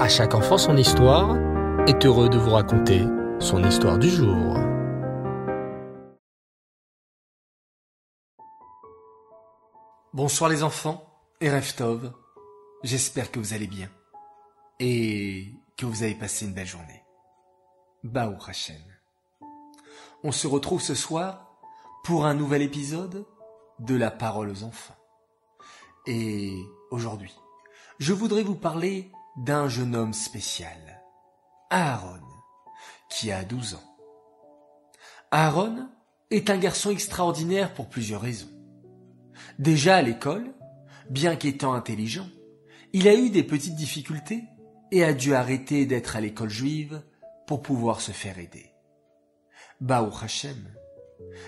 À chaque enfant son histoire est heureux de vous raconter son histoire du jour. Bonsoir les enfants et Reftov, j'espère que vous allez bien et que vous avez passé une belle journée. Baou Hashem. On se retrouve ce soir pour un nouvel épisode de la parole aux enfants. Et aujourd'hui, je voudrais vous parler d'un jeune homme spécial, Aaron, qui a 12 ans. Aaron est un garçon extraordinaire pour plusieurs raisons. Déjà à l'école, bien qu'étant intelligent, il a eu des petites difficultés et a dû arrêter d'être à l'école juive pour pouvoir se faire aider. Baou Hashem,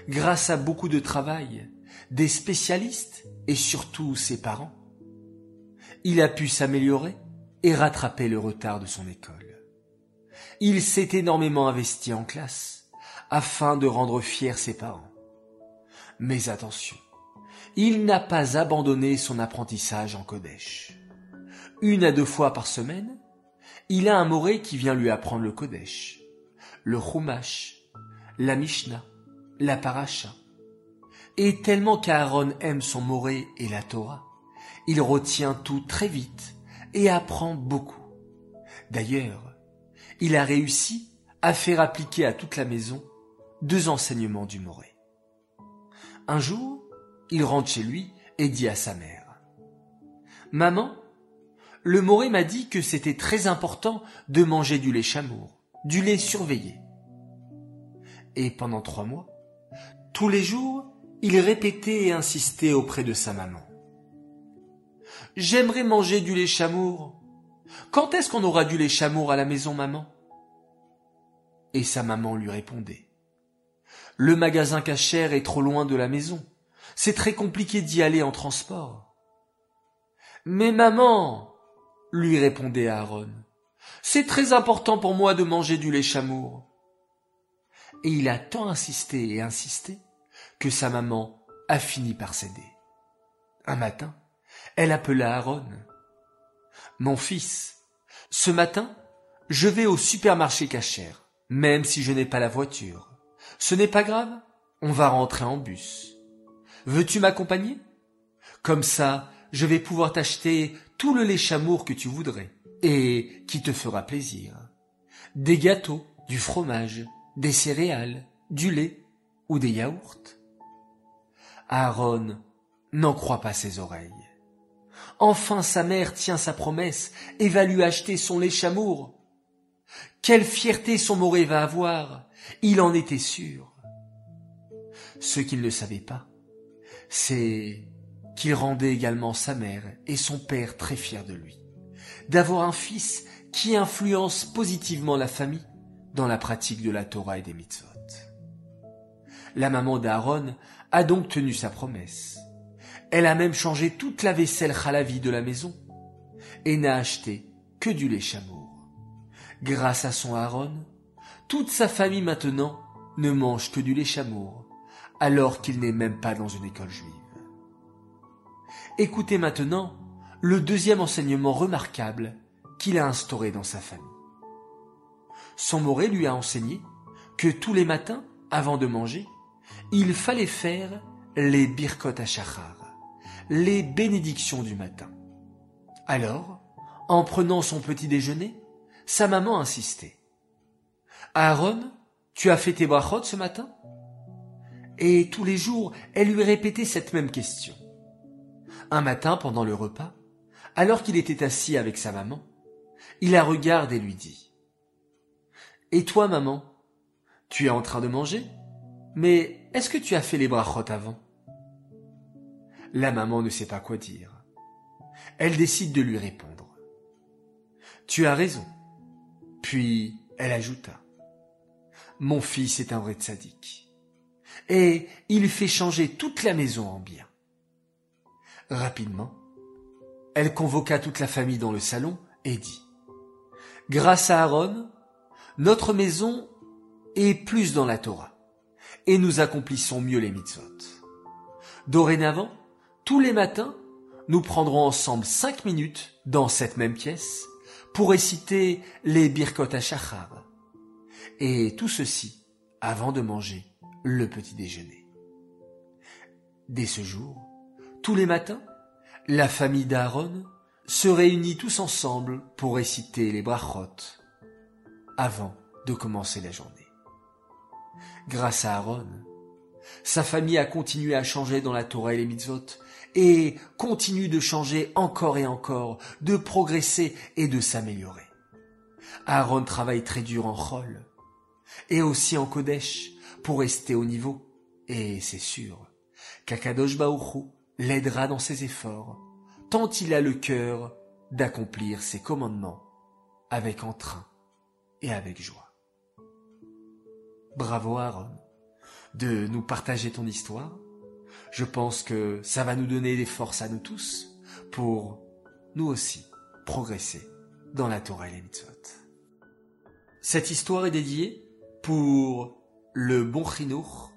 grâce à beaucoup de travail, des spécialistes et surtout ses parents, il a pu s'améliorer et rattraper le retard de son école. Il s'est énormément investi en classe afin de rendre fiers ses parents. Mais attention, il n'a pas abandonné son apprentissage en Kodesh. Une à deux fois par semaine, il a un moré qui vient lui apprendre le Kodesh, le Chumash, la Mishnah, la Paracha. Et tellement qu'Aaron aime son moré et la Torah, il retient tout très vite et apprend beaucoup. D'ailleurs, il a réussi à faire appliquer à toute la maison deux enseignements du Moré. Un jour, il rentre chez lui et dit à sa mère Maman, le Moré m'a dit que c'était très important de manger du lait chamour, du lait surveillé. Et pendant trois mois, tous les jours, il répétait et insistait auprès de sa maman. J'aimerais manger du lait chamour. Quand est-ce qu'on aura du lait chamour à la maison, maman? Et sa maman lui répondait. Le magasin cachère est trop loin de la maison. C'est très compliqué d'y aller en transport. Mais maman, lui répondait Aaron, c'est très important pour moi de manger du lait chamour. Et il a tant insisté et insisté que sa maman a fini par céder. Un matin, elle appela Aaron. Mon fils, ce matin, je vais au supermarché cachère, même si je n'ai pas la voiture. Ce n'est pas grave, on va rentrer en bus. Veux-tu m'accompagner? Comme ça, je vais pouvoir t'acheter tout le lait chamour que tu voudrais et qui te fera plaisir. Des gâteaux, du fromage, des céréales, du lait ou des yaourts. Aaron n'en croit pas ses oreilles. Enfin sa mère tient sa promesse et va lui acheter son lait chamour. Quelle fierté son moré va avoir, il en était sûr. Ce qu'il ne savait pas, c'est qu'il rendait également sa mère et son père très fiers de lui, d'avoir un fils qui influence positivement la famille dans la pratique de la Torah et des mitzvot. La maman d'Aaron a donc tenu sa promesse. Elle a même changé toute la vaisselle khalavi de la maison et n'a acheté que du lait chamour. Grâce à son Aaron, toute sa famille maintenant ne mange que du lait chamour, alors qu'il n'est même pas dans une école juive. Écoutez maintenant le deuxième enseignement remarquable qu'il a instauré dans sa famille. Son moré lui a enseigné que tous les matins, avant de manger, il fallait faire les birkot shachar les bénédictions du matin. Alors, en prenant son petit déjeuner, sa maman insistait. Aaron, tu as fait tes brachot ce matin? Et tous les jours, elle lui répétait cette même question. Un matin, pendant le repas, alors qu'il était assis avec sa maman, il la regarde et lui dit Et toi, maman, tu es en train de manger? Mais est-ce que tu as fait les brachot avant? La maman ne sait pas quoi dire. Elle décide de lui répondre. Tu as raison. Puis elle ajouta. Mon fils est un vrai sadique. Et il fait changer toute la maison en bien. Rapidement, elle convoqua toute la famille dans le salon et dit Grâce à Aaron, notre maison est plus dans la Torah et nous accomplissons mieux les mitzvot. Dorénavant, tous les matins, nous prendrons ensemble cinq minutes dans cette même pièce pour réciter les Birkot HaShachar. Et tout ceci avant de manger le petit déjeuner. Dès ce jour, tous les matins, la famille d'Aaron se réunit tous ensemble pour réciter les brachot avant de commencer la journée. Grâce à Aaron, sa famille a continué à changer dans la Torah et les mitzvot et continue de changer encore et encore, de progresser et de s'améliorer. Aaron travaille très dur en Chol et aussi en Kodesh pour rester au niveau et c'est sûr qu'Akadosh Baoru l'aidera dans ses efforts tant il a le cœur d'accomplir ses commandements avec entrain et avec joie. Bravo Aaron de nous partager ton histoire. Je pense que ça va nous donner des forces à nous tous pour nous aussi progresser dans la Torah et les mitzvot. Cette histoire est dédiée pour le bon chinour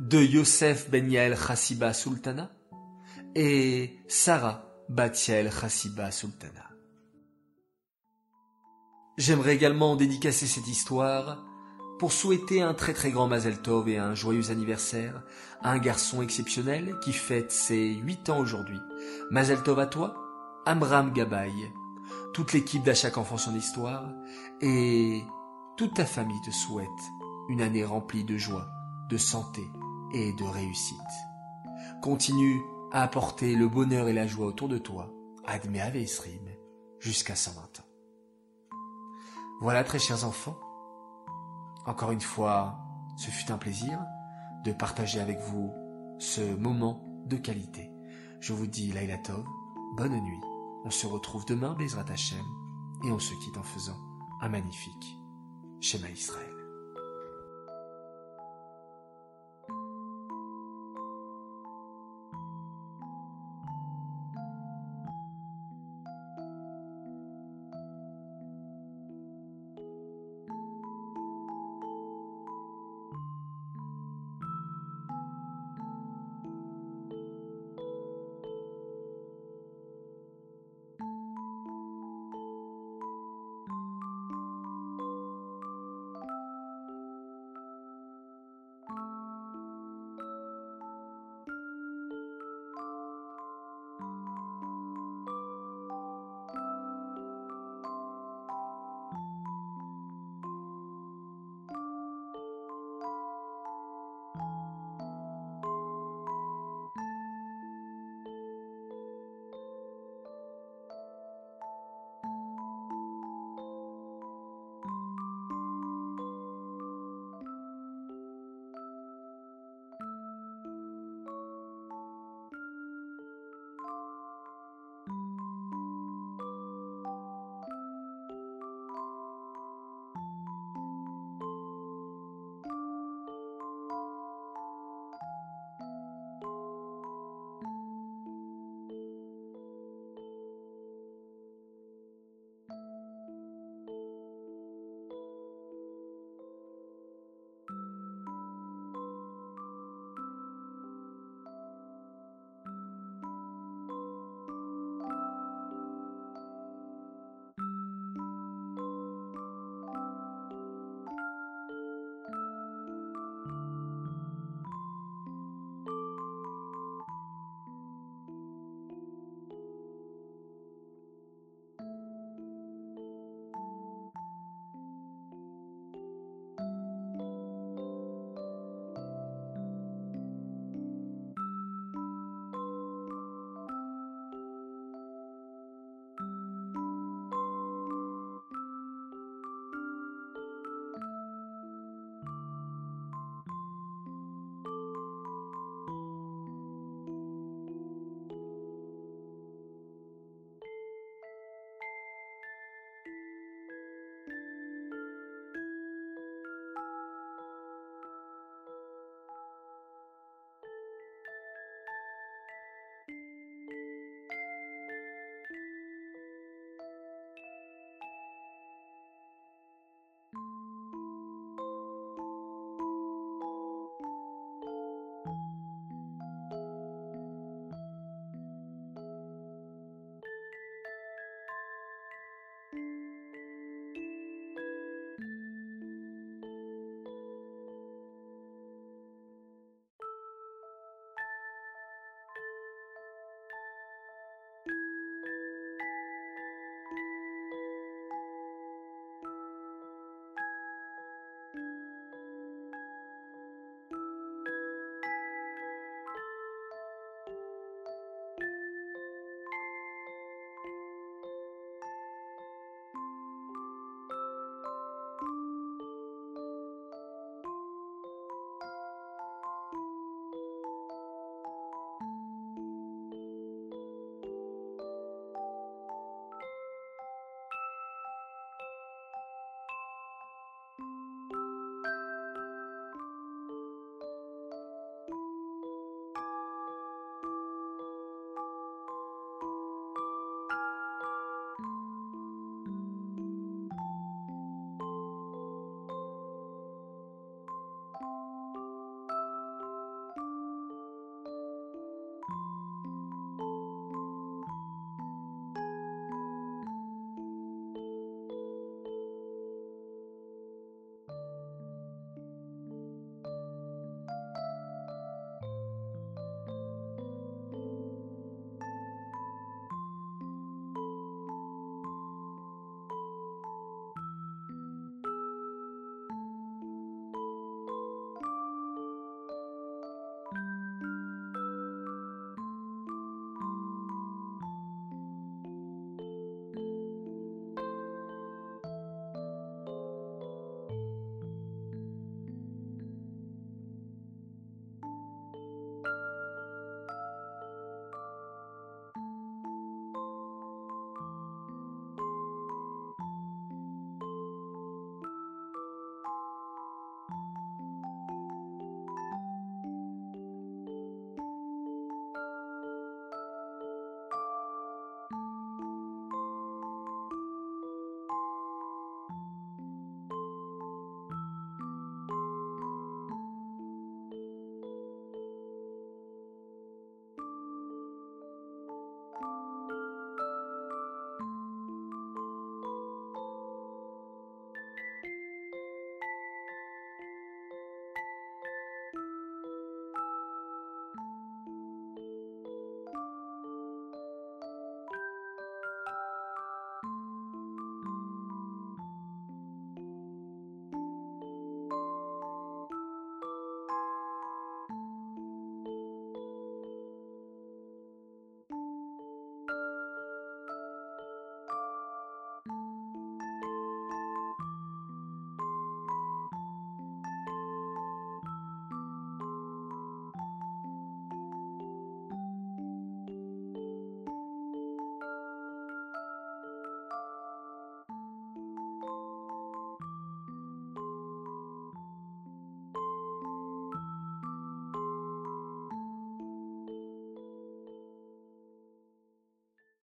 de Yosef Ben Yael Chassiba Sultana et Sarah Batiel Chassiba Sultana. J'aimerais également dédicacer cette histoire pour souhaiter un très très grand Mazel Tov et un joyeux anniversaire à un garçon exceptionnel qui fête ses 8 ans aujourd'hui. Mazel Tov à toi, Amram Gabay, toute l'équipe d'À chaque enfant son histoire et toute ta famille te souhaite une année remplie de joie, de santé et de réussite. Continue à apporter le bonheur et la joie autour de toi, Admet Aveisrim, jusqu'à 120 ans. Voilà, très chers enfants. Encore une fois, ce fut un plaisir de partager avec vous ce moment de qualité. Je vous dis Laila Tov, bonne nuit. On se retrouve demain, Bezrat Hashem, et on se quitte en faisant un magnifique schéma Israël.